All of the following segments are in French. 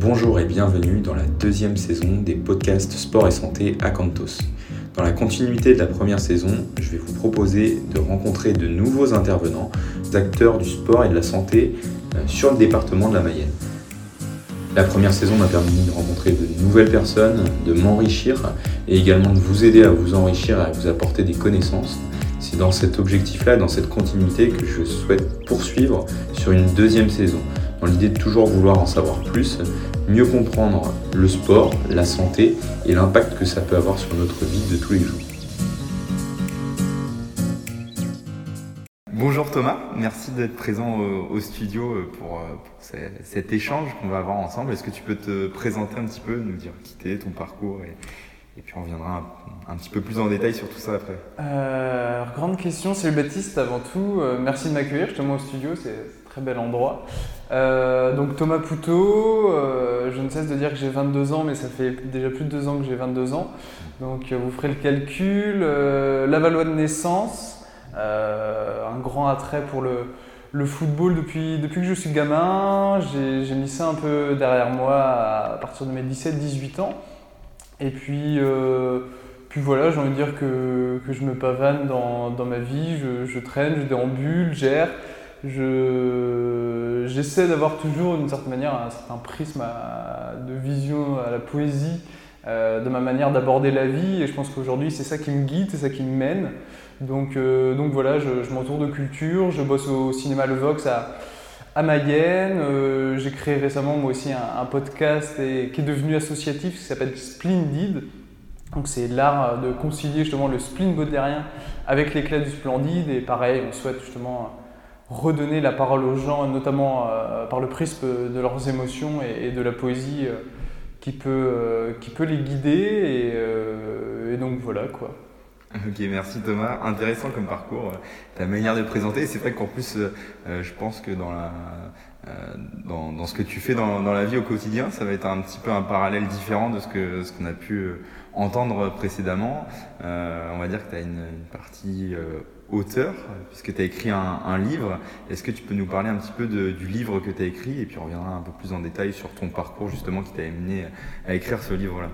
Bonjour et bienvenue dans la deuxième saison des podcasts Sport et Santé à Cantos. Dans la continuité de la première saison, je vais vous proposer de rencontrer de nouveaux intervenants, acteurs du sport et de la santé euh, sur le département de la Mayenne. La première saison m'a permis de rencontrer de nouvelles personnes, de m'enrichir et également de vous aider à vous enrichir et à vous apporter des connaissances. C'est dans cet objectif-là, dans cette continuité que je souhaite poursuivre sur une deuxième saison dans l'idée de toujours vouloir en savoir plus, mieux comprendre le sport, la santé et l'impact que ça peut avoir sur notre vie de tous les jours. Bonjour Thomas, merci d'être présent au, studio euh, pour, cet échange qu'on va avoir ensemble. Est-ce que tu peux te présenter un petit peu, nous dire qui t'es, ton parcours et, puis on reviendra un, petit peu plus en détail sur tout ça après. Euh, grande question, c'est le Baptiste avant tout. Euh, merci de m'accueillir justement au studio, c'est très bel endroit. Euh, donc Thomas Poutot, euh, je ne cesse de dire que j'ai 22 ans, mais ça fait déjà plus de deux ans que j'ai 22 ans. Donc euh, vous ferez le calcul. la Valois de naissance, un grand attrait pour le, football depuis, depuis que je suis gamin. J'ai mis ça un peu derrière moi à partir de mes 17-18 ans. Et puis, puis voilà, j'ai envie de dire que, je me pavane dans, ma vie, je, je traîne, je déambule, gère j'essaie d'avoir toujours d'une certaine manière un certain prisme de vision à la poésie euh, de ma manière d'aborder la vie et je pense qu'aujourd'hui c'est ça qui me guide, c'est ça qui me mène. Donc, euh, donc voilà, je, m'entoure de culture, je bosse au cinéma Le Vox à, à Mayenne, euh, j'ai créé récemment moi aussi un, podcast et, qui est devenu associatif qui s'appelle Splendid. Donc c'est l'art de concilier justement le spleen baudelairien avec l'éclat du splendide et pareil, on souhaite justement redonner la parole aux gens, notamment euh, par le prisme de leurs émotions et, de la poésie euh, qui, peut, euh, qui peut les guider. Et, donc voilà quoi. Ok, merci Thomas. Intéressant comme parcours, ta manière de présenter. C'est vrai qu'en plus, je pense que dans, dans, ce que tu fais dans, dans, la vie au quotidien, ça va être un petit peu un parallèle différent de ce qu'on ce qu'on a pu entendre précédemment. on va dire que tu as une partie auteur, puisque tu as écrit un, livre. Est-ce que tu peux nous parler un petit peu du livre que tu as écrit et puis on reviendra un peu plus en détail sur ton parcours justement qui t'a amené à écrire ce livre-là?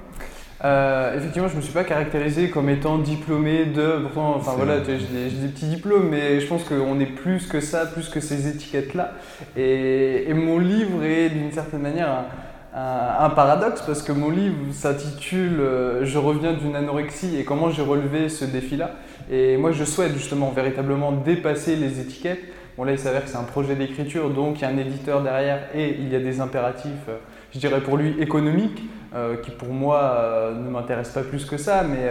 Euh, effectivement, je ne me suis pas caractérisé comme étant diplômé de. Pourtant, enfin voilà, j'ai des, petits diplômes, mais je pense qu'on est plus que ça, plus que ces étiquettes-là. Et, mon livre est d'une certaine manière un, paradoxe parce que mon livre s'intitule euh, Je reviens d'une anorexie et comment j'ai relevé ce défi-là. Et moi, je souhaite justement véritablement dépasser les étiquettes. Bon, là, il s'avère que c'est un projet d'écriture, donc il y a un éditeur derrière et il y a des impératifs, euh, je dirais pour lui, économiques, euh, qui pour moi euh, ne m'intéressent pas plus que ça, mais,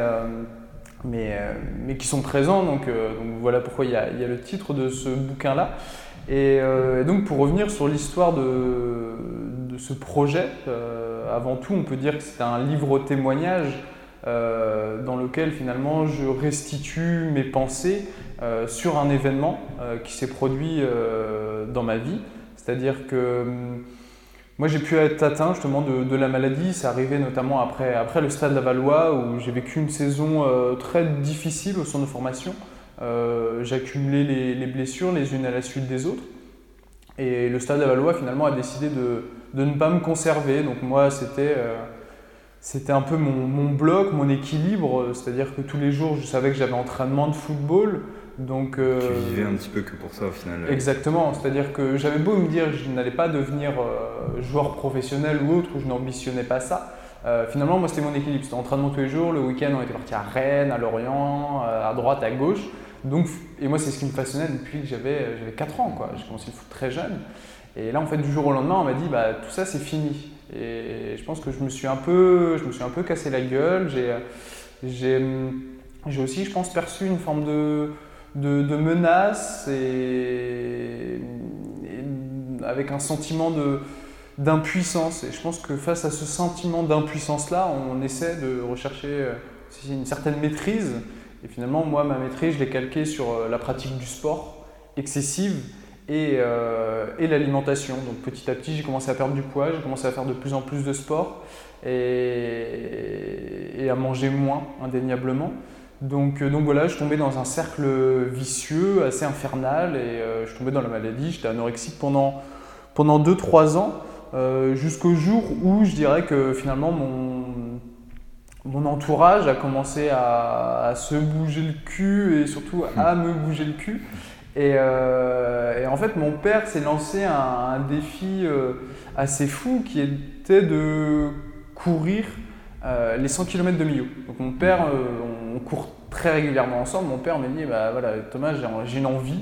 mais, mais qui sont présents. Donc, voilà pourquoi il y, a, il y, a, le titre de ce bouquin-là. Et, donc, pour revenir sur l'histoire de, de, ce projet, avant tout, on peut dire que c'est un livre témoignage euh, dans lequel finalement je restitue mes pensées euh, sur un événement euh, qui s'est produit dans ma vie. C'est-à-dire que hum, moi j'ai pu être atteint justement de, la maladie, c'est arrivé notamment après, après le stade Valois où j'ai vécu une saison très difficile au centre de formation. j'ai accumulé les, les, blessures les unes à la suite des autres. Et le stade Valois finalement a décidé de, de ne pas me conserver. Donc moi c'était c'était un peu mon, bloc, mon équilibre, c'est-à-dire que tous les jours, je savais que j'avais entraînement de football. Donc, euh, tu vivais un petit peu que pour ça au final. Exactement, c'est-à-dire que j'avais beau me dire que je n'allais pas devenir euh, joueur professionnel ou autre, ou je n'ambitionnais pas ça. Euh, finalement, moi, c'était mon équilibre. C'était entraînement tous les jours. Le week-end, on était parti à Rennes, à Lorient, à droite, à gauche. Donc, et moi, c'est ce qui me passionnait depuis que j'avais 4 ans. J'ai commencé le foot très jeune. Et là, en fait, du jour au lendemain, on m'a dit bah, tout ça, c'est fini. Et je pense que je me suis un peu, je me suis un peu cassé la gueule. J'ai, aussi, je pense, perçu une forme de, de, menace et, avec un sentiment d'impuissance. Et je pense que face à ce sentiment d'impuissance-là, on essaie de rechercher euh, une certaine maîtrise. Et finalement, moi, ma maîtrise, je l'ai calquée sur euh, la pratique du sport excessive euh, et, l'alimentation. Donc petit à petit, j'ai commencé à perdre du poids, j'ai commencé à faire de plus en plus de sport et, à manger moins, indéniablement. Donc, euh, donc voilà, je tombais dans un cercle vicieux, assez infernal, et euh, je tombais dans la maladie. J'étais anorexique pendant, pendant 2-3 ans. jusqu'au jour où je dirais que finalement mon, mon entourage a commencé à, se bouger le cul et surtout à me bouger le cul. Et, en fait, mon père s'est lancé un, défi assez fou qui était de courir les 100 km de Millau. Donc mon père, on court très régulièrement ensemble, mon père m'a dit bah, voilà, Thomas, j'ai une envie,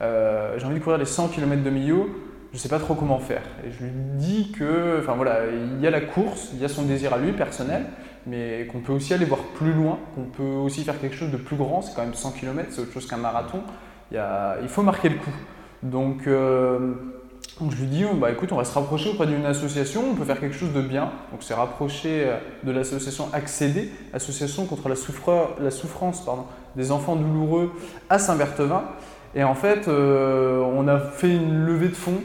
euh, j'ai envie de courir les 100 km de milieu, je ne sais pas trop comment faire. Et je lui dis que, enfin voilà, il y a la course, il y a son désir à lui personnel, mais qu'on peut aussi aller voir plus loin, qu'on peut aussi faire quelque chose de plus grand, c'est quand même 100 km, c'est autre chose qu'un marathon, il, faut marquer le coup. Donc, euh, je lui dis, bah, écoute, on va se rapprocher auprès d'une association, on peut faire quelque chose de bien. Donc c'est rapproché euh, de l'association Accéder, association contre la, souffrance des enfants douloureux à Saint-Berthevin. Et en fait, euh, on a fait une levée de fonds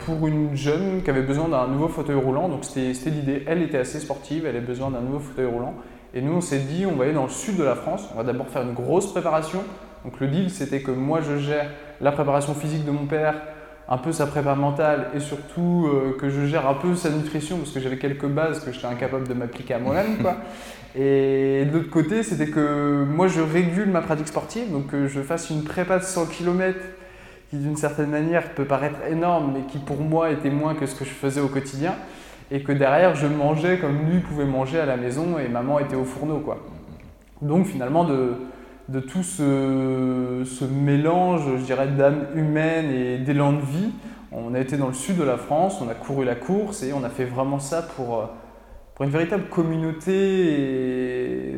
pour une jeune qui avait besoin d'un nouveau fauteuil roulant. Donc c'était l'idée. Elle était assez sportive, elle avait besoin d'un nouveau fauteuil roulant. Et nous, on s'est dit, on va aller dans le sud de la France. On va d'abord faire une grosse préparation. Donc le deal, c'était que moi, je gère la préparation physique de mon père, un peu sa prépa mentale et surtout euh, que je gère un peu sa nutrition parce que j'avais quelques bases que j'étais incapable de m'appliquer à moi-même. et de l'autre côté, c'était que moi je régule ma pratique sportive, donc que je fasse une prépa de 100 km qui d'une certaine manière peut paraître énorme mais qui pour moi était moins que ce que je faisais au quotidien et que derrière je mangeais comme lui pouvait manger à la maison et maman était au fourneau. Quoi. Donc finalement de, de tout ce, mélange, je dirais, d'âme humaine et d'élan de vie. On a été dans le sud de la France, on a couru la course et on a fait vraiment ça pour, euh, une véritable communauté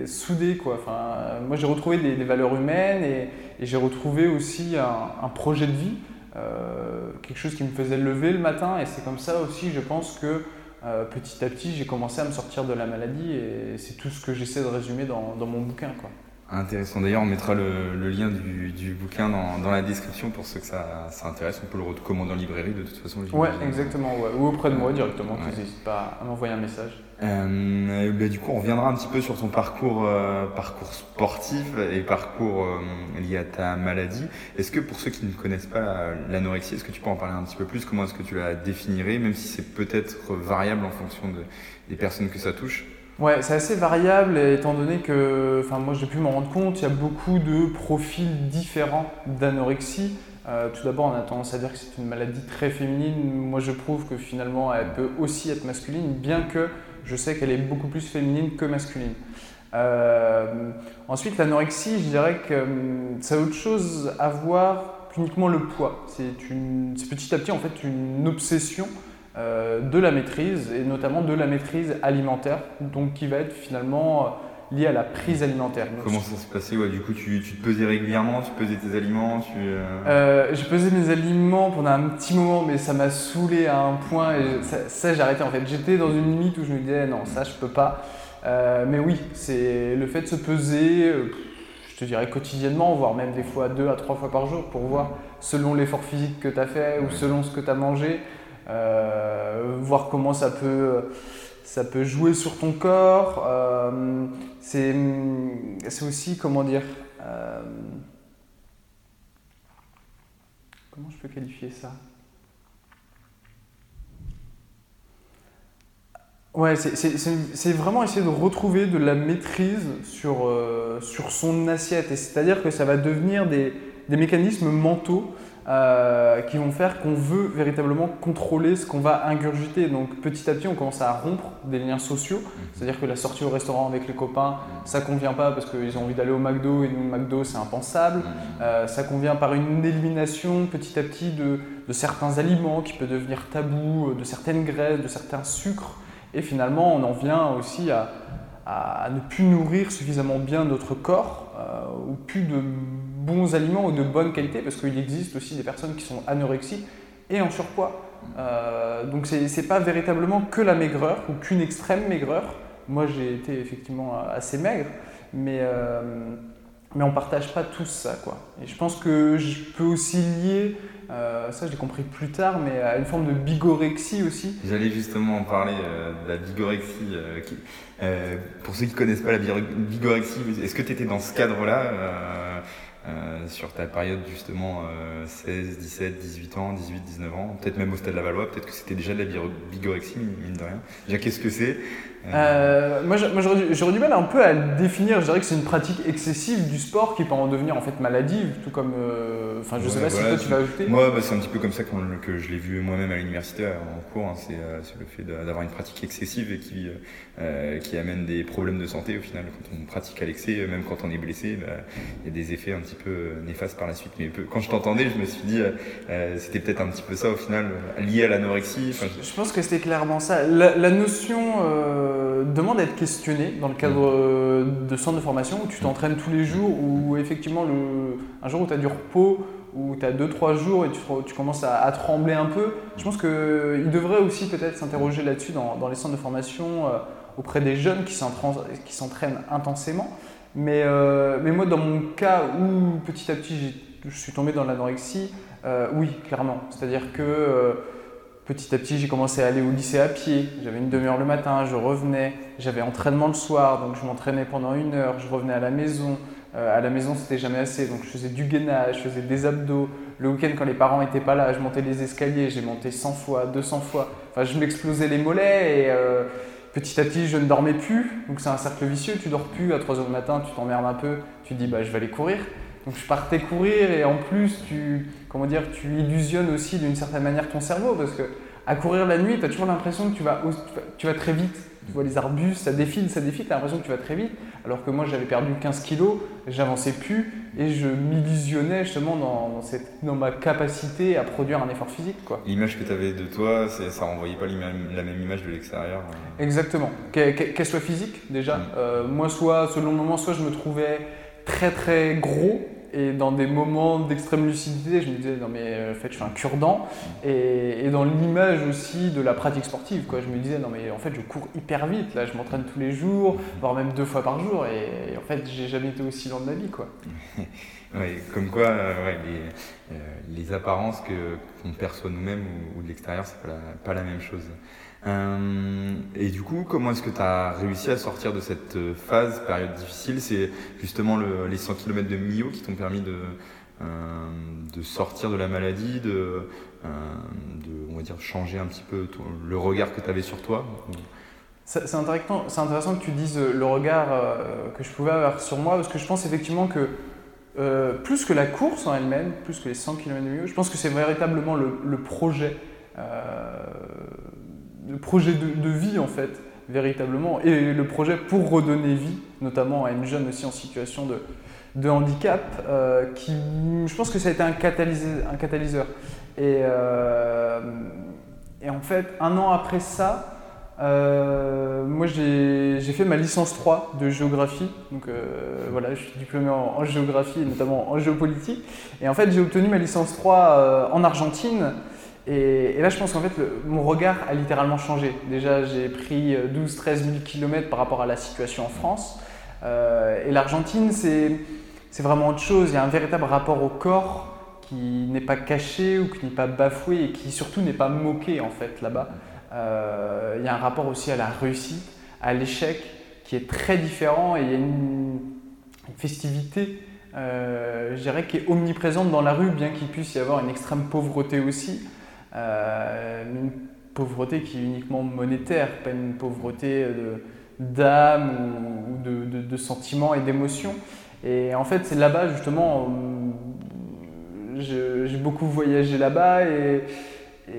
soudée. Quoi. Enfin, moi, j'ai retrouvé des, valeurs humaines et, j'ai retrouvé aussi un, projet de vie, euh, quelque chose qui me faisait lever le matin. Et c'est comme ça aussi, je pense que euh, petit à petit, j'ai commencé à me sortir de la maladie et c'est tout ce que j'essaie de résumer dans, dans mon bouquin. Quoi. Intéressant. D'ailleurs, on mettra le, lien du, bouquin dans, la description pour ceux que ça, intéresse. On peut le recommander en librairie de toute façon. Ouais, exactement. Ou auprès de moi directement. N'hésite pas à m'envoyer un message. Euh, bah, du coup, on reviendra un petit peu sur ton parcours, euh, parcours sportif et parcours euh, lié à ta maladie. Est-ce que pour ceux qui ne connaissent pas l'anorexie, est-ce que tu peux en parler un petit peu plus? Comment est-ce que tu la définirais, même si c'est peut-être variable en fonction des personnes que ça touche Ouais, c'est assez variable étant donné que, enfin moi j'ai pu m'en rendre compte, il y a beaucoup de profils différents d'anorexie. Euh, tout d'abord, on a tendance à dire que c'est une maladie très féminine. Moi, je prouve que finalement, elle peut aussi être masculine, bien que je sais qu'elle est beaucoup plus féminine que masculine. Euh, ensuite, l'anorexie, je dirais que hum, ça a autre chose à voir qu'uniquement le poids. C'est petit à petit en fait une obsession de la maîtrise, et notamment de la maîtrise alimentaire, donc qui va être finalement euh, liée à la prise alimentaire. Comment ça se passait Du coup, tu, tu, te pesais régulièrement, tu pesais tes aliments tu, euh... J'ai pesé mes aliments pendant un petit moment, mais ça m'a saoulé à un point, et ça, j'ai arrêté en fait. J'étais dans une limite où je me disais non, ça je peux pas. Euh, mais oui, c'est le fait de se peser, je te dirais quotidiennement, voire même des fois deux à trois fois par jour pour voir selon l'effort physique que tu as fait ou selon ce que tu as mangé. Euh, voir comment ça peut, ça peut jouer sur ton corps. Euh, c'est aussi, comment dire, euh, comment je peux qualifier ça? Ouais, c'est vraiment essayer de retrouver de la maîtrise sur, sur son assiette. c'est-à-dire que ça va devenir des, des mécanismes mentaux euh, qui vont faire qu'on veut véritablement contrôler ce qu'on va ingurgiter. Donc petit à petit, on commence à rompre des liens sociaux. Mhm. C'est-à-dire que la sortie au restaurant avec les copains, ça convient pas parce qu'ils ont envie d'aller au McDo et nous, le McDo, c'est impensable. Mhm. Euh, ça convient par une élimination petit à petit de, de, certains aliments qui peut devenir tabou, de certaines graisses, de certains sucres. Et finalement, on en vient aussi à, à ne plus nourrir suffisamment bien notre corps euh, ou plus de bons aliments ou de bonne qualité, parce qu'il existe aussi des personnes qui sont anorexiques et en surpoids. Euh, donc c'est pas véritablement que la maigreur ou qu'une extrême maigreur. Moi j'ai été effectivement assez maigre, mais, euh, mais on partage pas tous ça. Quoi. Et je pense que je peux aussi lier, euh, ça je l'ai compris plus tard, mais à une forme de bigorexie aussi. J'allais justement en parler de la bigorexie. pour ceux qui ne connaissent pas la bigorexie, est-ce que tu étais dans ce cadre-là sur ta période justement 16, 17, 18 ans, 18, 19 ans, peut-être même au stade Lavallois, peut-être que c'était déjà de la bigorexie, mine de rien. Déjà, qu'est-ce que c'est? Euh, moi, j'aurais du mal un peu à le définir. Je dirais que c'est une pratique excessive du sport qui peut en devenir en fait maladive, tout comme. Euh, enfin, je sais pas si toi tu vas ajouter. Moi, bah, c'est un petit peu comme ça que je l'ai vu moi-même à l'université en cours. Hein. Euh, c'est le fait d'avoir une pratique excessive et qui, qui amène des problèmes de santé au final. Quand on pratique à l'excès, même quand on est blessé, bah, il y a des effets un petit peu néfastes par la suite. Mais quand je t'entendais, je me suis dit, c'était peut-être un petit peu ça au final, lié à l'anorexie. Je, pense que c'était clairement ça. La, la notion euh, demande à être questionné dans le cadre mm. euh, de centre de formation où tu mm. t'entraînes tous les jours, ou effectivement le, un jour où tu as du repos, où tu as 2-3 jours et tu, tu commences à, trembler un peu. Je pense qu'il devrait aussi peut-être s'interroger là-dessus dans, dans, les centres de formation euh, auprès des jeunes qui s'entraînent intensément. Mais, mais moi, dans mon cas où petit à petit je suis tombé dans l'anorexie, oui, clairement. C'est-à-dire que Petit à petit, j'ai commencé à aller au lycée à pied. J'avais une demi-heure le matin, je revenais. J'avais entraînement le soir, donc je m'entraînais pendant une heure. Je revenais à la maison. Euh, à la maison, c'était jamais assez, donc je faisais du gainage, je faisais des abdos. Le week-end, quand les parents n'étaient pas là, je montais les escaliers. J'ai monté 100 fois, 200 fois. Enfin, je m'explosais les mollets et euh, petit à petit, je ne dormais plus. Donc c'est un cercle vicieux. Tu dors plus à 3 heures du matin, tu t'emmerdes un peu. Tu dis, bah, je vais aller courir. Donc je partais courir et en plus tu, comment dire, tu illusionnes aussi d'une certaine manière ton cerveau parce que à courir la nuit, tu as toujours l'impression que tu vas, tu vas très vite. Tu vois les arbustes, ça défile, ça défile, tu as l'impression que tu vas très vite. Alors que moi j'avais perdu 15 kilos, j'avançais plus et je m'illusionnais justement dans, cette, dans, ma capacité à produire un effort physique. L'image que tu avais de toi, ça renvoyait pas la même image de l'extérieur euh. Exactement. Qu'elle soit physique déjà. Mm. Euh, moi, soit, selon le moment, soit je me trouvais très très gros et dans des moments d'extrême lucidité, je me disais, non mais euh, en fait, je suis un cure-dent. Et, dans l'image aussi de la pratique sportive, quoi, je me disais, non mais en fait, je cours hyper vite. Là, je m'entraîne tous les jours, voire même deux fois par jour. Et, en fait, j'ai jamais été aussi lent de ma vie, quoi. comme quoi, euh, les, euh, les, apparences qu'on perçoit nous-mêmes ou, de l'extérieur, c'est pas, pas la même chose. Euh, et du coup, comment est-ce que tu as réussi à sortir de cette phase, période difficile? C'est justement les 100 km de Mio qui t'ont permis de, de sortir de la maladie, de, de, on va dire, changer un petit peu le regard que tu avais sur toi? C'est intéressant, intéressant que tu dises le regard que je pouvais avoir sur moi, parce que je pense effectivement que plus que la course en elle-même, plus que les 100 km de je pense que c'est véritablement le, projet le projet de, vie en fait, véritablement, et le projet pour redonner vie, notamment à une jeune aussi en situation de, handicap, euh, qui, je pense que ça a été un, catalyseur. Euh, et, en fait, un an après ça, euh, moi j'ai fait ma licence 3 de géographie, donc voilà, je suis diplômé en, géographie et notamment en géopolitique. Et en fait, j'ai obtenu ma licence 3 en Argentine. Et, là, je pense qu'en fait, mon regard a littéralement changé. Déjà, j'ai pris 12-13 000 km par rapport à la situation en France. Euh, et l'Argentine, c'est vraiment autre chose. Il y a un véritable rapport au corps qui n'est pas caché ou qui n'est pas bafoué et qui surtout n'est pas moqué en fait là-bas. Euh, il y a un rapport aussi à la réussite, à l'échec qui est très différent et il y a une, festivité, euh, je dirais, qui est omniprésente dans la rue, bien qu'il puisse y avoir une extrême pauvreté aussi. Euh, une pauvreté qui est uniquement monétaire, pas une pauvreté d'âme ou, de, de, sentiments et d'émotions. Et en fait, c'est là-bas justement, j'ai beaucoup voyagé là-bas et,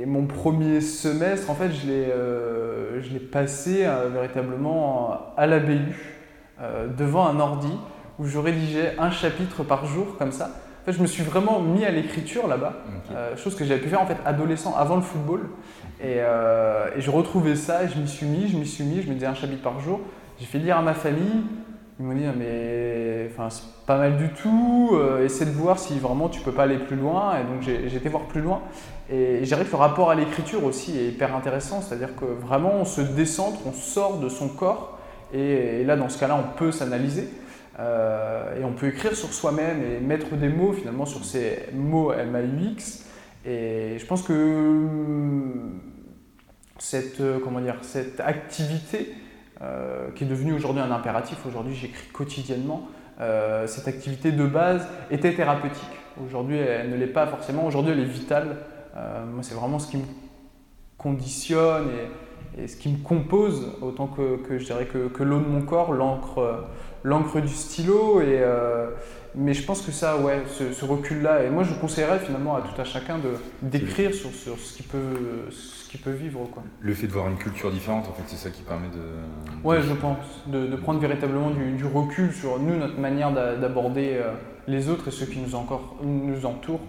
mon premier semestre, en fait, je l'ai euh, passé euh, véritablement à la BU, devant un ordi, où je rédigeais un chapitre par jour comme ça je me suis vraiment mis à l'écriture là-bas, euh, chose que j'avais pu faire en fait adolescent avant le football. Euh, et, je retrouvais ça et je m'y suis mis, je m'y suis mis, je me disais un chapitre par jour. J'ai fait lire à ma famille. Ils m'ont dit mais enfin c'est pas mal du tout. Euh, essaie de voir si vraiment tu peux pas aller plus loin. Et donc j'ai été voir plus loin. Et, que le rapport à l'écriture aussi est hyper intéressant, c'est-à-dire que vraiment on se décentre, on sort de son corps. et là dans ce cas-là on peut s'analyser. Euh, et on peut écrire sur soi-même et mettre des mots finalement sur ces mots MAUX. Et je pense que hum, cette, euh, comment dire, cette activité, euh, qui est devenue aujourd'hui un impératif, aujourd'hui j'écris quotidiennement, cette activité de base était thérapeutique. Aujourd'hui, elle ne l'est pas forcément. Aujourd'hui, elle est vitale. moi, c'est vraiment ce qui me conditionne et, ce qui me compose, autant que, je dirais que, l'eau de mon corps, l'encre, l'encre du stylo. Et, mais je pense que ça, ouais, ce, recul-là, et moi je conseillerais finalement à tout à chacun de d'écrire sur, sur ce qu'il peut, ce peut vivre. Quoi. Le fait de voir une culture différente, en fait, c'est ça qui permet de. Ouais, je pense, de, de prendre véritablement du, recul sur nous, notre manière d'aborder euh, les autres et ceux qui nous, encore, nous entourent.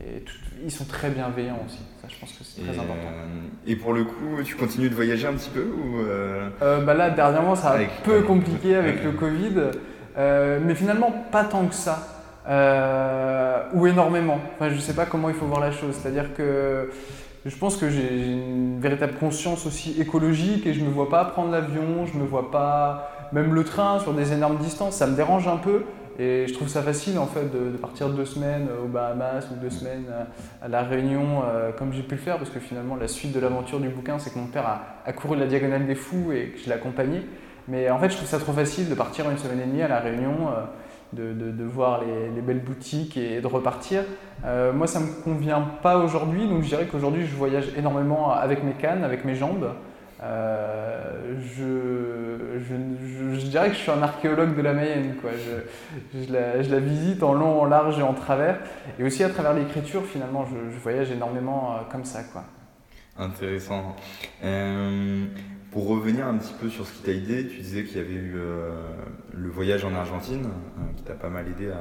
Et ils sont très bienveillants aussi. Ça, je pense que c'est très important. Euh, et pour le coup, tu continues de voyager un petit peu ou euh... bah Là, dernièrement, ça a un peu compliqué avec le Covid. Euh, mais finalement, pas tant que ça. Euh, ou énormément. Enfin, je ne sais pas comment il faut voir la chose. C'est-à-dire que je pense que j'ai une véritable conscience aussi écologique et je ne me vois pas prendre l'avion, je ne me vois pas même le train sur des énormes distances. Ça me dérange un peu et je trouve ça facile en fait de, partir deux semaines aux Bahamas ou deux semaines à, La Réunion euh, comme j'ai pu le faire parce que finalement la suite de l'aventure du bouquin c'est que mon père a, a, couru la diagonale des fous et que je l'ai accompagné. Mais en fait, je trouve ça trop facile de partir une semaine et demie à La Réunion, euh, de, de, voir les, belles boutiques et de repartir. Euh, moi, ça ne me convient pas aujourd'hui, donc je dirais qu'aujourd'hui, je voyage énormément avec mes cannes, avec mes jambes. Euh, je, je, je, dirais que je suis un archéologue de la Mayenne. Quoi. Je, la, je, la, visite en long, en large et en travers. Et aussi à travers l'écriture, finalement, je, voyage énormément comme ça. Quoi. Intéressant. Pour revenir un petit peu sur ce qui t'a aidé, tu disais qu'il y avait eu euh, le voyage en Argentine euh, qui t'a pas mal aidé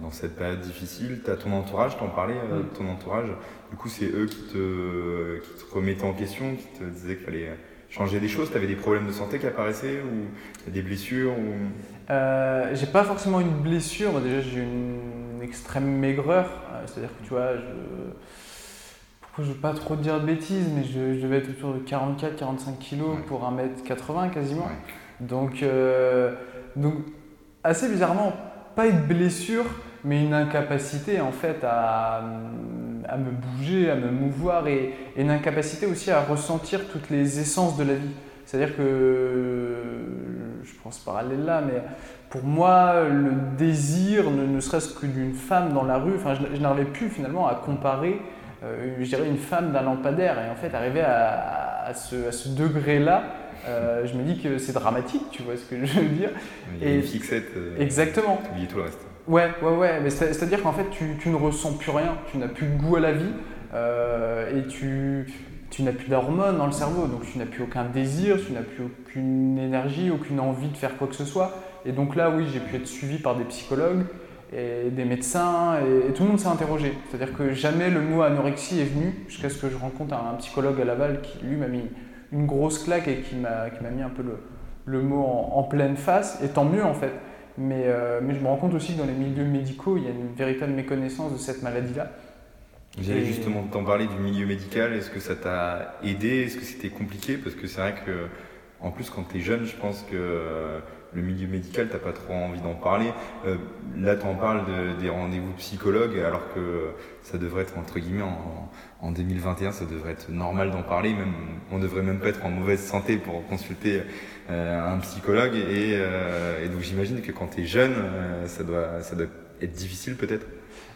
dans cette période difficile. Tu as ton entourage, t'en parlais euh, ton entourage. Du coup, c'est eux qui te, qui te remettaient en question, qui te disaient qu'il fallait changer des choses. Tu avais des problèmes de santé qui apparaissaient ou des blessures ou... J'ai pas forcément une blessure. déjà, j'ai une extrême maigreur. C'est-à-dire que tu vois, je je ne veux pas trop dire de bêtises, mais je, devais être autour de 44-45 kg pour 1m80 quasiment. Donc, euh, donc, assez bizarrement, pas une blessure, mais une incapacité en fait à, à me bouger, à me mouvoir et, une incapacité aussi à ressentir toutes les essences de la vie. C'est-à-dire que, je prends ce parallèle là, mais pour moi, le désir, ne, ne serait-ce que d'une femme dans la rue, enfin, je, je n'arrivais plus finalement à comparer euh, je dirais une femme d'un lampadaire. Et en fait, arriver à, ce, ce degré-là, euh, je me dis que c'est dramatique, tu vois ce que je veux dire. Il y a une fixette. Euh, exactement. Tu tout le reste. Ouais, ouais, ouais. Mais c'est-à-dire qu'en fait, tu, tu, ne ressens plus rien, tu n'as plus de goût à la vie et tu, tu n'as plus d'hormones dans le cerveau. Donc tu n'as plus aucun désir, tu n'as plus aucune énergie, aucune envie de faire quoi que ce soit. Et donc là, oui, j'ai pu être suivi par des psychologues et des médecins, et, tout le monde s'est interrogé. C'est-à-dire que jamais le mot anorexie est venu, jusqu'à ce que je rencontre un, psychologue à Laval qui, lui, m'a mis une grosse claque et qui m'a mis un peu le, le mot en, pleine face, et tant mieux en fait. Mais, euh, mais je me rends compte aussi que dans les milieux médicaux, il y a une véritable méconnaissance de cette maladie-là. J'allais justement t'en parler du milieu médical. Est-ce que ça t'a aidé? Est-ce que c'était compliqué? Parce que c'est vrai que, en plus, quand tu es jeune, je pense que le milieu médical, t'as pas trop envie d'en parler. Euh, là, tu en parles des rendez-vous psychologues, alors que ça devrait être, entre guillemets, en, 2021, ça devrait être normal d'en parler. Même, on devrait même pas être en mauvaise santé pour consulter euh, un psychologue. Euh, et, donc, j'imagine que quand tu es jeune, ça doit être difficile peut-être.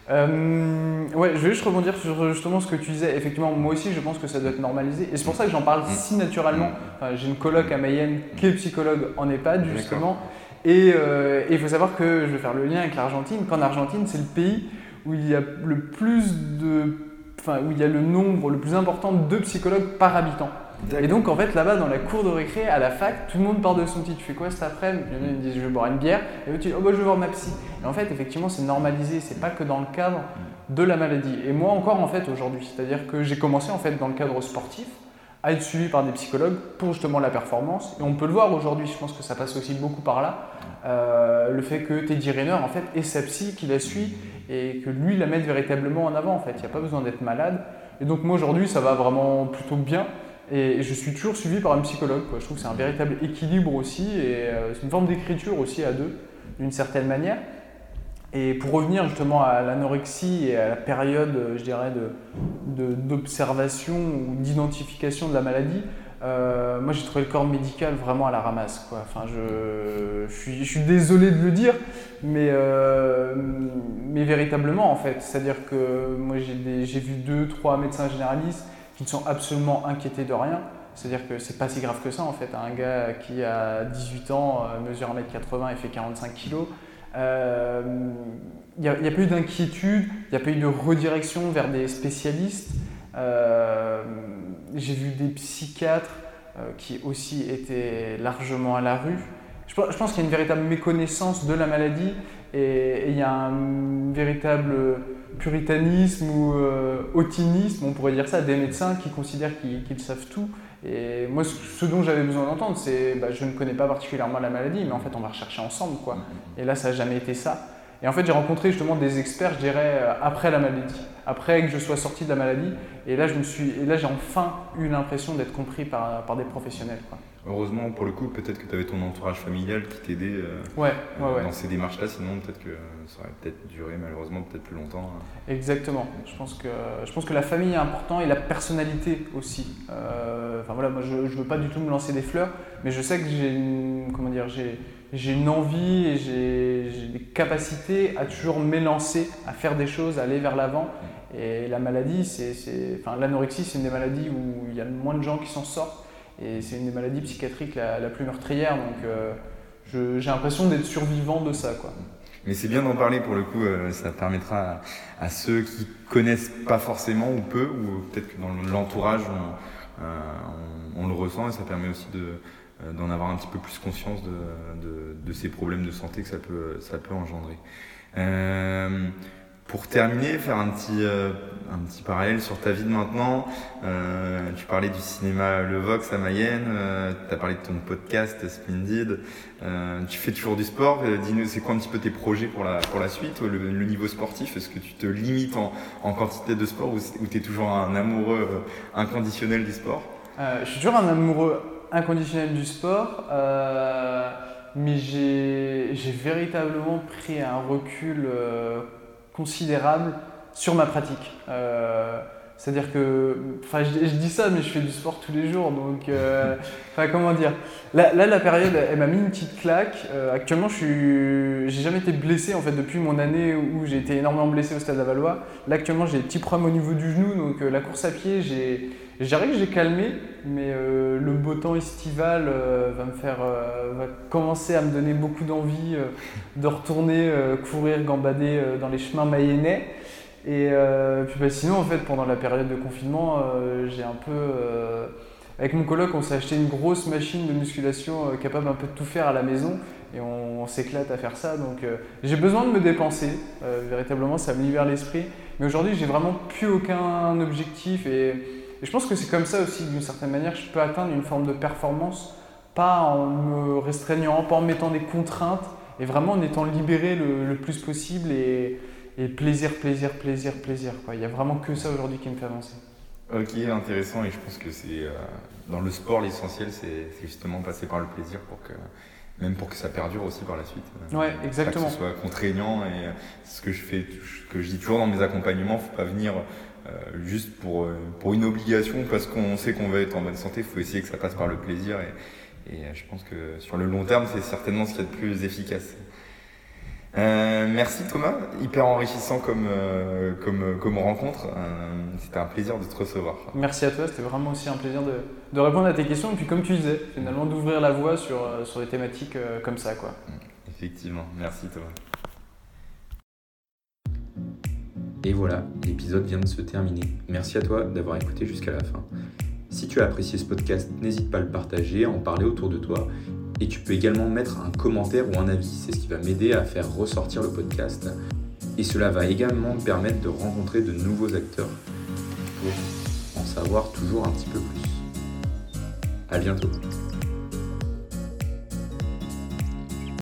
Euh, ouais, je vais juste rebondir sur justement ce que tu disais. Effectivement, moi aussi, je pense que ça doit être normalisé. Et c'est pour ça que j'en parle mm. si naturellement. Mm. J'ai une coloc à Mayenne qui est psychologue en EHPAD, justement. Euh, et il faut savoir que je vais faire le lien avec l'Argentine. Qu'en Argentine, c'est le pays où il y a le plus de. Enfin, où il y a le nombre le plus important de psychologues par habitant. Et donc, en fait, là-bas, dans la cour de récré, à la fac, tout le monde part de son petit. Tu fais quoi cet après-midi? Ils me disent Je vais boire une bière. Et tu dis Oh, bah, je vais voir ma psy. Et en fait, effectivement, c'est normalisé. C'est pas que dans le cadre de la maladie. Et moi, encore, en fait, aujourd'hui. C'est-à-dire que j'ai commencé, en fait, dans le cadre sportif, à être suivi par des psychologues pour justement la performance. Et on peut le voir aujourd'hui. Je pense que ça passe aussi beaucoup par là. Euh, le fait que Teddy Riner, en fait, est sa psy qui la suit et que lui la mette véritablement en avant. En fait, il n'y a pas besoin d'être malade. Et donc, moi, aujourd'hui, ça va vraiment plutôt bien. Et je suis toujours suivi par un psychologue. Je trouve que c'est un véritable équilibre aussi, et euh, c'est une forme d'écriture aussi à deux, d'une certaine manière. Et pour revenir justement à l'anorexie et à la période, je dirais, d'observation ou d'identification de la maladie, euh, moi j'ai trouvé le corps médical vraiment à la ramasse. Quoi. Enfin, je, je, suis, désolé de le dire, mais, euh, mais véritablement en fait. C'est-à-dire que moi j'ai vu deux, trois médecins généralistes ne sont absolument inquiétés de rien. C'est-à-dire que c'est pas si grave que ça en fait. Un gars qui a 18 ans, euh, mesure 1m80 et fait 45 kg, il n'y a, pas eu d'inquiétude, il n'y a pas eu de redirection vers des spécialistes. Euh, j'ai vu des psychiatres euh, qui aussi étaient largement à la rue. Je, pense qu'il y a une véritable méconnaissance de la maladie et, il y a un véritable puritanisme ou euh, on pourrait dire ça, des médecins qui considèrent qu'ils savent tout. Et moi, ce dont j'avais besoin d'entendre, c'est bah, je ne connais pas particulièrement la maladie, mais en fait, on va rechercher ensemble. Quoi. Et là, ça n'a jamais été ça. Et en fait, j'ai rencontré justement des experts, je dirais, euh, après la maladie, après que je sois sorti de la maladie. Et là, je suis, j'ai enfin eu l'impression d'être compris par, par des professionnels. Quoi. Heureusement, pour le coup, peut-être que tu avais ton entourage familial qui t'aidait euh, ouais, euh, dans ces démarches-là, sinon peut-être que ça aurait peut-être duré malheureusement peut-être plus longtemps. Hein. Exactement. Je pense, que, je pense que la famille est important et la personnalité aussi. enfin voilà, moi je ne veux pas du tout me lancer des fleurs, mais je sais que j'ai comment dire, j'ai j'ai une envie et j'ai des capacités à toujours m'élancer, à faire des choses, à aller vers l'avant. Et la maladie, c'est, enfin, l'anorexie, c'est une des maladies où il y a moins de gens qui s'en sortent. Et c'est une des maladies psychiatriques la, plus meurtrière. Donc euh, j'ai l'impression d'être survivant de ça. Mais c'est bien d'en parler pour le coup, euh, ça permettra à, ceux qui connaissent pas forcément ou peu, ou peut-être que dans l'entourage on, euh, le ressent et ça permet aussi de, d'en avoir un petit peu plus conscience de, de, ces problèmes de santé que ça peut, ça peut engendrer. Pour terminer, faire un petit, euh, un petit parallèle sur ta vie de maintenant. tu parlais du cinéma Le Vox à Mayenne, tu as parlé de ton podcast Splendid. tu fais toujours du sport. Dis-nous, c'est quoi un petit peu tes projets pour la, pour la suite, le, niveau sportif Est-ce que tu te limites en, en quantité de sport ou, tu es toujours un amoureux inconditionnel du sport? Je suis toujours un amoureux inconditionnel du sport, euh, mais j'ai véritablement pris un recul euh, considérable sur ma pratique. Euh, c'est-à-dire que, enfin, je, dis ça, mais je fais du sport tous les jours, donc, enfin, comment dire. Là, la période, elle m'a mis une petite claque. actuellement, je suis, j'ai jamais été blessé en fait depuis mon année où j'ai été énormément blessé au Stade de la Valois. Là, actuellement, j'ai des petits problèmes au niveau du genou, donc la course à pied, j'ai je dirais que j'ai calmé, mais euh, le beau temps estival euh, va me faire, euh, va commencer à me donner beaucoup d'envie de retourner courir, gambader dans les chemins mayennais. Et puis bah, sinon, en fait, pendant la période de confinement, j'ai un peu, avec mon coloc, on s'est acheté une grosse machine de musculation capable un peu de tout faire à la maison, et on, s'éclate à faire ça. Donc, j'ai besoin de me dépenser. véritablement, ça me libère l'esprit. Mais aujourd'hui, j'ai vraiment plus aucun objectif et et je pense que c'est comme ça aussi, d'une certaine manière, je peux atteindre une forme de performance, pas en me restreignant, pas en mettant des contraintes, et vraiment en étant libéré le, plus possible et, plaisir, plaisir, plaisir, plaisir. Quoi. Il n'y a vraiment que ça aujourd'hui qui me fait avancer. Ok, intéressant, et je pense que c'est euh, dans le sport l'essentiel, c'est justement passer par le plaisir pour que même pour que ça perdure aussi par la suite. Ouais, exactement. que ce soit contraignant et ce que je fais, ce que je dis toujours dans mes accompagnements, faut pas venir euh, juste pour, euh, pour une obligation, parce qu'on sait qu'on va être en bonne santé, il faut essayer que ça passe par le plaisir. Et, et je pense que sur le long terme, c'est certainement ce qui est le plus efficace. Euh, merci Thomas, hyper enrichissant comme, comme, comme rencontre. c'était un plaisir de te recevoir. Merci à toi, c'était vraiment aussi un plaisir de, de, répondre à tes questions et puis comme tu disais, finalement d'ouvrir la voie sur, sur des thématiques comme ça. Quoi. Effectivement, merci Thomas. Et voilà, l'épisode vient de se terminer. Merci à toi d'avoir écouté jusqu'à la fin. Si tu as apprécié ce podcast, n'hésite pas à le partager, à en parler autour de toi. Et tu peux également mettre un commentaire ou un avis, c'est ce qui va m'aider à faire ressortir le podcast. Et cela va également me permettre de rencontrer de nouveaux acteurs pour en savoir toujours un petit peu plus. A bientôt